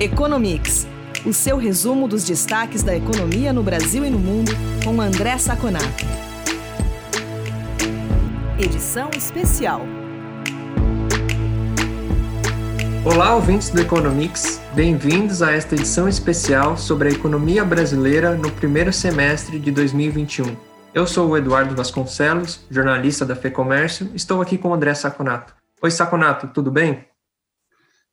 Economics, o seu resumo dos destaques da economia no Brasil e no mundo, com André Saconato. Edição especial. Olá, ouvintes do Economics, bem-vindos a esta edição especial sobre a economia brasileira no primeiro semestre de 2021. Eu sou o Eduardo Vasconcelos, jornalista da FEComércio, estou aqui com o André Saconato. Oi, Saconato, tudo bem?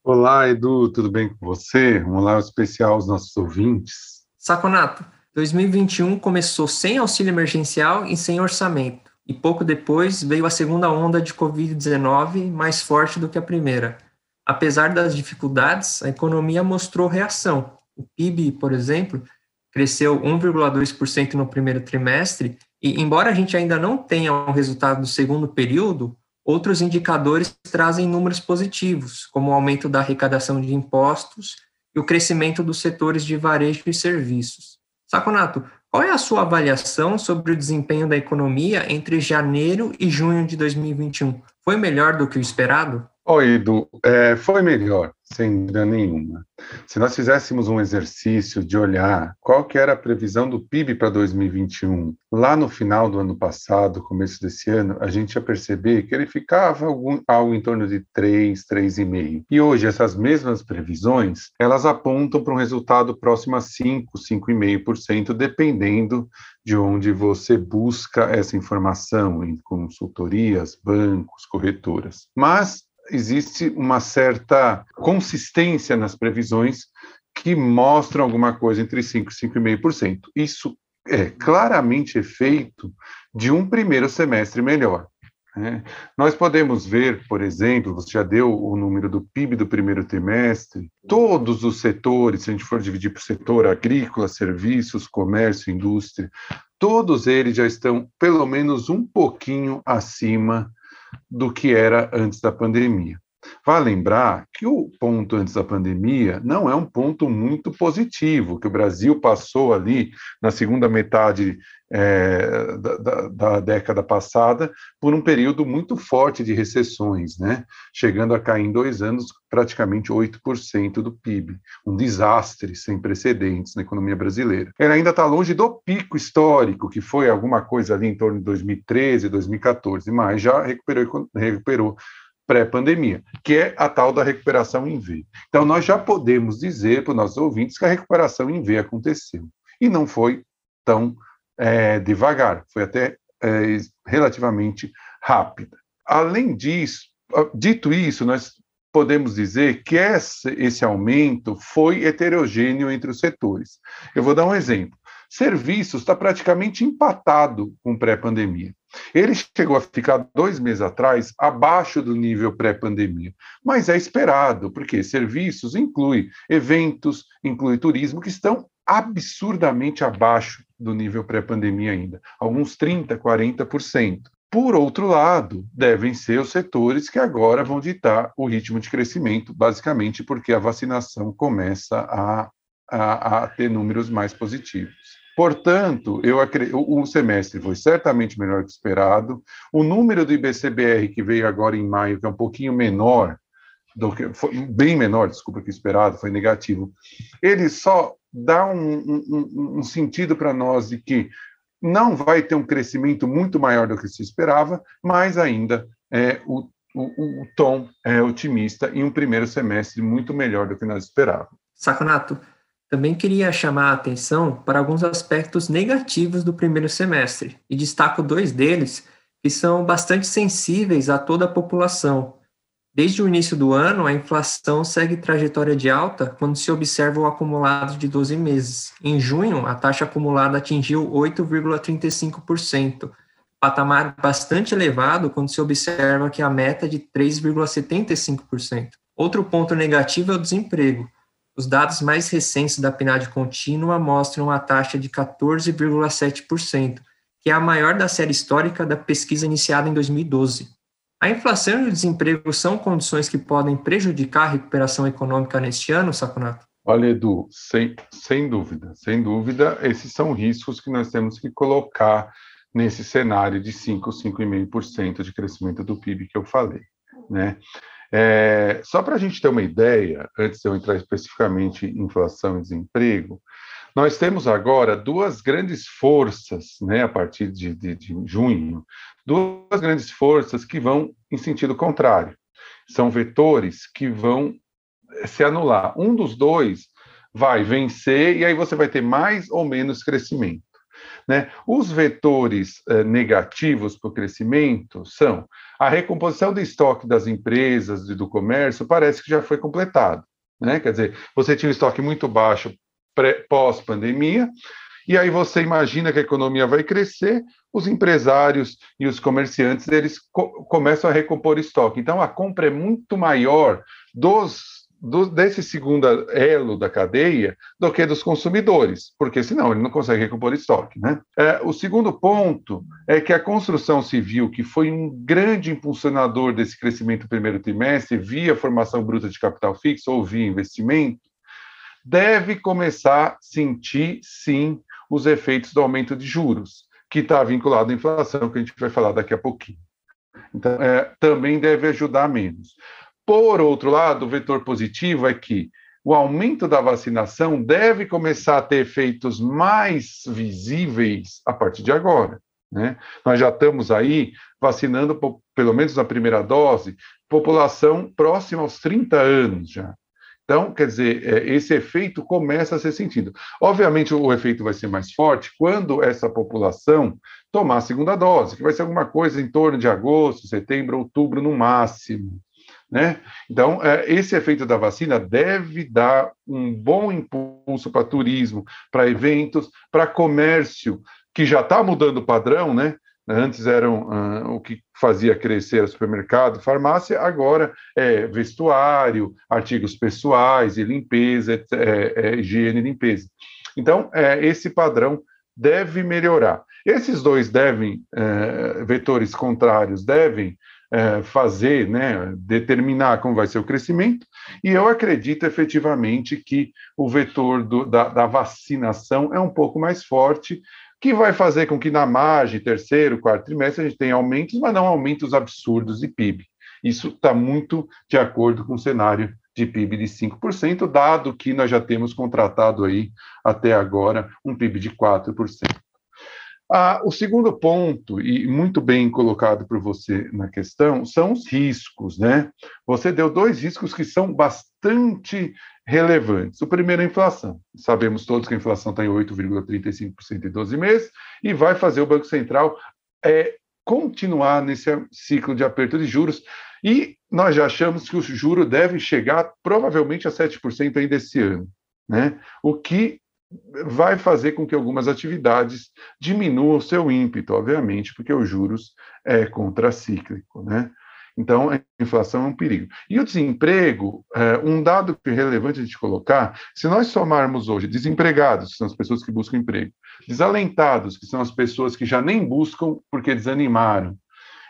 Olá, Edu, tudo bem com você? Um olá especial aos nossos ouvintes. Saconato, 2021 começou sem auxílio emergencial e sem orçamento, e pouco depois veio a segunda onda de Covid-19 mais forte do que a primeira. Apesar das dificuldades, a economia mostrou reação. O PIB, por exemplo, cresceu 1,2% no primeiro trimestre, e embora a gente ainda não tenha o um resultado do segundo período, Outros indicadores trazem números positivos, como o aumento da arrecadação de impostos e o crescimento dos setores de varejo e serviços. Saconato, qual é a sua avaliação sobre o desempenho da economia entre janeiro e junho de 2021? Foi melhor do que o esperado? Oi, Edu, é, foi melhor, sem dúvida nenhuma. Se nós fizéssemos um exercício de olhar qual que era a previsão do PIB para 2021, lá no final do ano passado, começo desse ano, a gente ia perceber que ele ficava algum, algo em torno de 3, 3,5. E hoje, essas mesmas previsões, elas apontam para um resultado próximo a 5, 5,5%, dependendo de onde você busca essa informação, em consultorias, bancos, corretoras. Mas existe uma certa consistência nas previsões que mostram alguma coisa entre 5% e 5,5%. Isso é claramente efeito de um primeiro semestre melhor. Né? Nós podemos ver, por exemplo, você já deu o número do PIB do primeiro trimestre, todos os setores, se a gente for dividir por setor, agrícola, serviços, comércio, indústria, todos eles já estão pelo menos um pouquinho acima do que era antes da pandemia. Vale lembrar que o ponto antes da pandemia não é um ponto muito positivo, que o Brasil passou ali na segunda metade é, da, da, da, década passada por um período muito forte de recessões, né? chegando a cair em dois anos praticamente 8% do PIB, um desastre sem precedentes na economia brasileira. Ele ainda está longe do pico histórico, que foi alguma coisa ali em torno de 2013, 2014, mas já recuperou, recuperou pré-pandemia, que é a tal da recuperação em V. Então, nós já podemos dizer para os nossos ouvintes que a recuperação em V aconteceu. E não foi tão é, devagar, foi até é, relativamente rápida. Além disso, dito isso, nós podemos dizer que esse, esse aumento foi heterogêneo entre os setores. Eu vou dar um exemplo. Serviços está praticamente empatado com pré-pandemia. Ele chegou a ficar dois meses atrás abaixo do nível pré-pandemia, mas é esperado, porque serviços inclui eventos, inclui turismo, que estão absurdamente abaixo do nível pré-pandemia ainda, alguns 30%, 40%. Por outro lado, devem ser os setores que agora vão ditar o ritmo de crescimento, basicamente porque a vacinação começa a, a, a ter números mais positivos. Portanto, eu o semestre foi certamente melhor que esperado. O número do IBCBR que veio agora em maio, que é um pouquinho menor do que bem menor, desculpa, que esperado, foi negativo. Ele só dá um, um, um sentido para nós de que não vai ter um crescimento muito maior do que se esperava, mas ainda é, o, o, o tom é otimista em um primeiro semestre muito melhor do que nós esperávamos. Saconato, também queria chamar a atenção para alguns aspectos negativos do primeiro semestre, e destaco dois deles que são bastante sensíveis a toda a população. Desde o início do ano, a inflação segue trajetória de alta quando se observa o acumulado de 12 meses. Em junho, a taxa acumulada atingiu 8,35%, patamar bastante elevado quando se observa que a meta é de 3,75%. Outro ponto negativo é o desemprego, os dados mais recentes da PNAD contínua mostram a taxa de 14,7%, que é a maior da série histórica da pesquisa iniciada em 2012. A inflação e o desemprego são condições que podem prejudicar a recuperação econômica neste ano, Saconato? Olha, Edu, sem, sem dúvida, sem dúvida, esses são riscos que nós temos que colocar nesse cenário de 5, 5,5% de crescimento do PIB que eu falei, né? É, só para a gente ter uma ideia, antes de eu entrar especificamente em inflação e desemprego, nós temos agora duas grandes forças, né, a partir de, de, de junho, duas grandes forças que vão em sentido contrário. São vetores que vão se anular. Um dos dois vai vencer e aí você vai ter mais ou menos crescimento. Né? Os vetores eh, negativos para o crescimento são a recomposição do estoque das empresas e do comércio, parece que já foi completado. Né? Quer dizer, você tinha um estoque muito baixo pós-pandemia, e aí você imagina que a economia vai crescer, os empresários e os comerciantes eles co começam a recompor estoque. Então a compra é muito maior dos do, desse segundo elo da cadeia do que dos consumidores, porque senão ele não consegue recompor estoque. Né? É, o segundo ponto é que a construção civil, que foi um grande impulsionador desse crescimento no primeiro trimestre, via formação bruta de capital fixo ou via investimento, deve começar a sentir, sim, os efeitos do aumento de juros, que está vinculado à inflação, que a gente vai falar daqui a pouquinho. Então, é, também deve ajudar menos. Por outro lado, o vetor positivo é que o aumento da vacinação deve começar a ter efeitos mais visíveis a partir de agora. Né? Nós já estamos aí vacinando, pelo menos na primeira dose, população próxima aos 30 anos já. Então, quer dizer, é, esse efeito começa a ser sentido. Obviamente, o efeito vai ser mais forte quando essa população tomar a segunda dose, que vai ser alguma coisa em torno de agosto, setembro, outubro no máximo. Né? Então, é, esse efeito da vacina deve dar um bom impulso para turismo, para eventos, para comércio, que já está mudando o padrão, né? Antes eram uh, o que fazia crescer supermercado, farmácia, agora é vestuário, artigos pessoais e limpeza, é, é, higiene e limpeza. Então, é, esse padrão deve melhorar. Esses dois devem, é, vetores contrários, devem é, fazer, né, determinar como vai ser o crescimento, e eu acredito efetivamente que o vetor do, da, da, vacinação é um pouco mais forte, que vai fazer com que na margem, terceiro, quarto trimestre, a gente tenha aumentos, mas não aumentos absurdos de PIB. Isso está muito de acordo com o cenário de PIB de 5%, dado que nós já temos contratado aí até agora um PIB de 4%. Ah, o segundo ponto, e muito bem colocado por você na questão, são os riscos, né? Você deu dois riscos que são bastante relevantes. O primeiro é a inflação. Sabemos todos que a inflação está em 8,35% em 12 meses e vai fazer o Banco Central é, continuar nesse ciclo de aperto de juros. E nós já achamos que o juro deve chegar provavelmente a 7% ainda esse ano. Né? O que vai fazer com que algumas atividades diminuam o seu ímpeto, obviamente, porque os juros é contracíclico, né? Então, a inflação é um perigo. E o desemprego, é, um dado que é relevante a gente colocar, se nós somarmos hoje desempregados, que são as pessoas que buscam emprego, desalentados, que são as pessoas que já nem buscam porque desanimaram,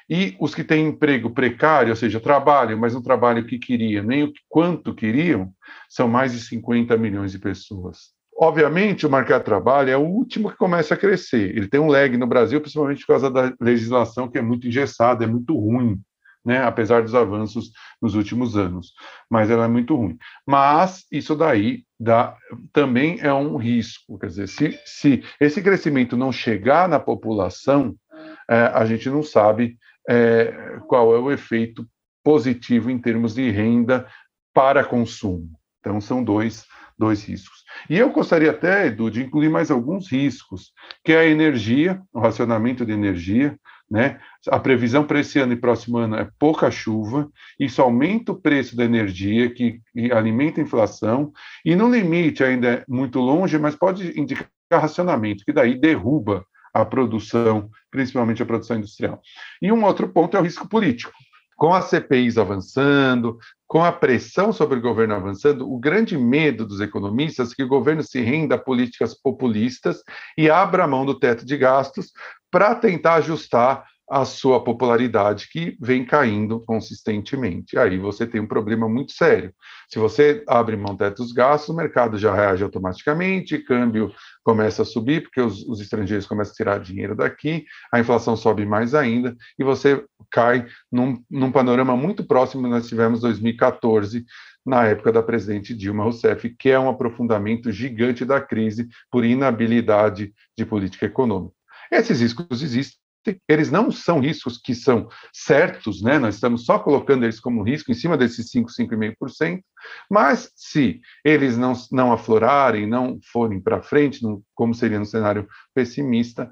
e os que têm emprego precário, ou seja, trabalham, mas não trabalham o que queriam, nem o quanto queriam, são mais de 50 milhões de pessoas. Obviamente, o mercado de trabalho é o último que começa a crescer. Ele tem um lag no Brasil, principalmente por causa da legislação que é muito engessada, é muito ruim, né? apesar dos avanços nos últimos anos. Mas ela é muito ruim. Mas isso daí dá, também é um risco. Quer dizer, se, se esse crescimento não chegar na população, é, a gente não sabe é, qual é o efeito positivo em termos de renda para consumo. Então, são dois dois riscos. E eu gostaria até, Edu, de incluir mais alguns riscos, que é a energia, o racionamento de energia, né? A previsão para esse ano e próximo ano é pouca chuva, isso aumenta o preço da energia, que, que alimenta a inflação, e no limite ainda é muito longe, mas pode indicar racionamento, que daí derruba a produção, principalmente a produção industrial. E um outro ponto é o risco político com as CPIs avançando, com a pressão sobre o governo avançando, o grande medo dos economistas é que o governo se renda a políticas populistas e abra mão do teto de gastos para tentar ajustar a sua popularidade que vem caindo consistentemente. Aí você tem um problema muito sério. Se você abre mão dos gastos, o mercado já reage automaticamente, câmbio começa a subir, porque os, os, estrangeiros começam a tirar dinheiro daqui, a inflação sobe mais ainda, e você cai num, num panorama muito próximo nós tivemos em 2014, na época da presidente Dilma Rousseff, que é um aprofundamento gigante da crise por inabilidade de política econômica. Esses riscos existem, eles não são riscos que são certos, né? nós estamos só colocando eles como risco em cima desses 5, 5,5%, mas se eles não, não aflorarem, não forem para frente, como seria no cenário pessimista,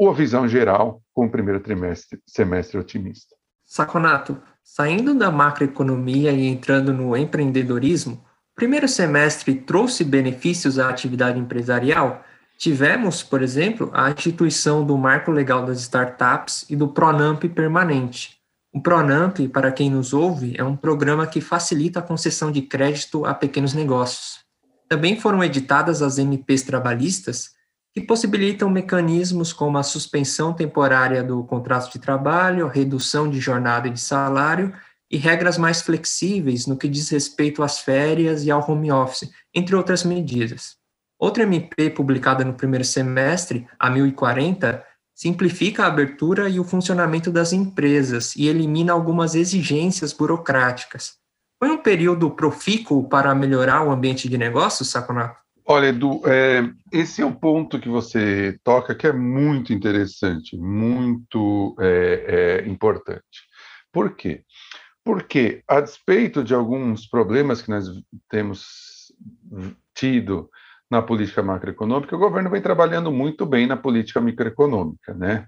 a visão geral com o primeiro trimestre, semestre otimista. Saconato, saindo da macroeconomia e entrando no empreendedorismo, o primeiro semestre trouxe benefícios à atividade empresarial? Tivemos, por exemplo, a instituição do Marco Legal das Startups e do Pronamp permanente. O Pronamp, para quem nos ouve, é um programa que facilita a concessão de crédito a pequenos negócios. Também foram editadas as MPs trabalhistas, que possibilitam mecanismos como a suspensão temporária do contrato de trabalho, redução de jornada e de salário e regras mais flexíveis no que diz respeito às férias e ao home office, entre outras medidas. Outra MP publicada no primeiro semestre, a 1040, simplifica a abertura e o funcionamento das empresas e elimina algumas exigências burocráticas. Foi um período profícuo para melhorar o ambiente de negócios, Saconato? Olha, Edu, é, esse é um ponto que você toca que é muito interessante, muito é, é, importante. Por quê? Porque, a despeito de alguns problemas que nós temos tido na política macroeconômica, o governo vem trabalhando muito bem na política microeconômica, né?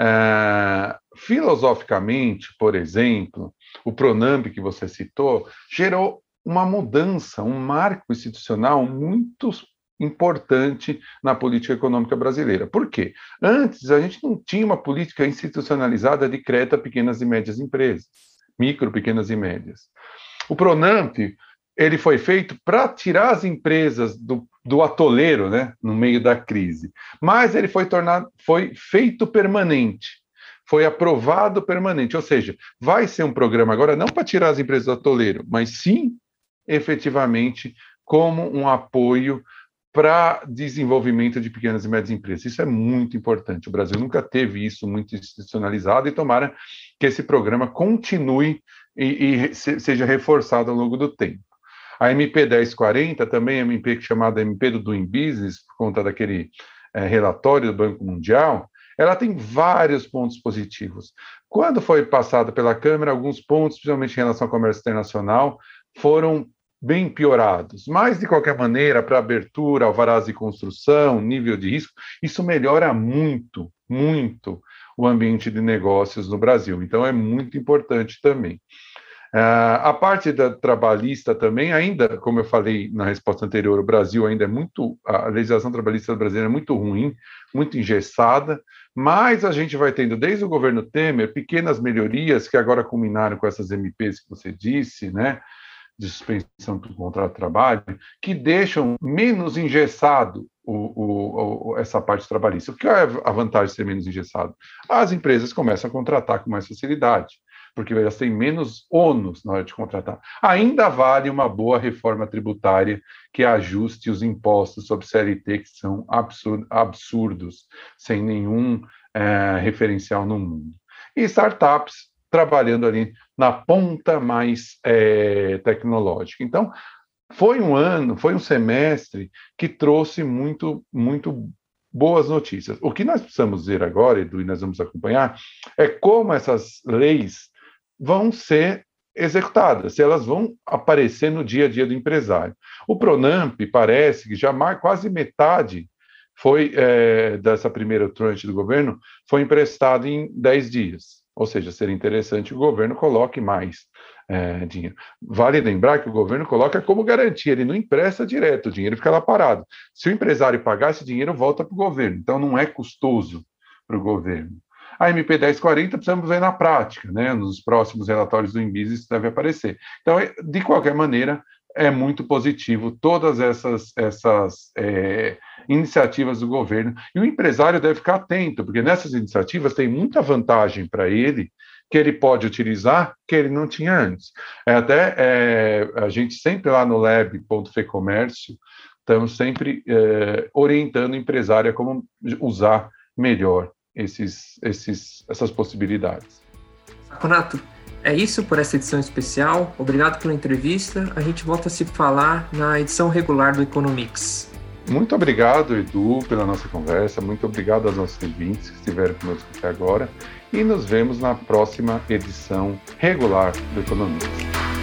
É, filosoficamente, por exemplo, o Pronamp que você citou gerou uma mudança, um marco institucional muito importante na política econômica brasileira. Por quê? Antes, a gente não tinha uma política institucionalizada de crédito a pequenas e médias empresas, micro, pequenas e médias. O Pronamp ele foi feito para tirar as empresas do, do atoleiro, né, no meio da crise. Mas ele foi tornado, foi feito permanente, foi aprovado permanente. Ou seja, vai ser um programa agora não para tirar as empresas do atoleiro, mas sim, efetivamente, como um apoio para desenvolvimento de pequenas e médias empresas. Isso é muito importante. O Brasil nunca teve isso muito institucionalizado e tomara que esse programa continue e, e seja reforçado ao longo do tempo. A MP 1040 também é MP chamada MP do Doing Business, por conta daquele é, relatório do Banco Mundial, ela tem vários pontos positivos. Quando foi passada pela Câmara, alguns pontos, principalmente em relação ao comércio internacional, foram bem piorados. Mas, de qualquer maneira, para abertura, alvarás de construção, nível de risco, isso melhora muito, muito o ambiente de negócios no Brasil. Então, é muito importante também. Uh, a parte da trabalhista também, ainda, como eu falei na resposta anterior, o Brasil ainda é muito, a legislação trabalhista brasileira é muito ruim, muito engessada, mas a gente vai tendo, desde o governo Temer, pequenas melhorias que agora culminaram com essas MPs que você disse, né, de suspensão do contrato de trabalho, que deixam menos engessado o, o, o, essa parte trabalhista. O que é a vantagem de ser menos engessado? As empresas começam a contratar com mais facilidade porque elas têm menos ônus na hora de contratar. Ainda vale uma boa reforma tributária que ajuste os impostos sobre CLT, que são absurdos, sem nenhum é, referencial no mundo. E startups trabalhando ali na ponta mais é, tecnológica. Então, foi um ano, foi um semestre que trouxe muito, muito boas notícias. O que nós precisamos ver agora, Edu, e nós vamos acompanhar, é como essas leis vão ser executadas, se elas vão aparecer no dia a dia do empresário. O Pronamp parece que já quase metade foi é, dessa primeira tranche do governo foi emprestado em 10 dias. Ou seja, seria interessante que o governo coloque mais é, dinheiro. Vale lembrar que o governo coloca como garantia, ele não empresta direto, o dinheiro fica lá parado. Se o empresário pagar esse dinheiro, volta para o governo. Então não é custoso para o governo. A MP 1040 precisamos ver na prática, né? Nos próximos relatórios do Inbis isso deve aparecer. Então, é, de qualquer maneira, é muito positivo todas essas, essas é, iniciativas do governo. E o empresário deve ficar atento, porque nessas iniciativas tem muita vantagem para ele que ele pode utilizar que ele não tinha antes. É, até é, a gente sempre lá no lab.fecomércio estamos sempre é, orientando o empresário a como usar melhor esses, esses, essas possibilidades. Saconato, é isso por essa edição especial. Obrigado pela entrevista. A gente volta a se falar na edição regular do Economics. Muito obrigado, Edu, pela nossa conversa. Muito obrigado aos nossos ouvintes que estiveram conosco até agora. E nos vemos na próxima edição regular do Economics.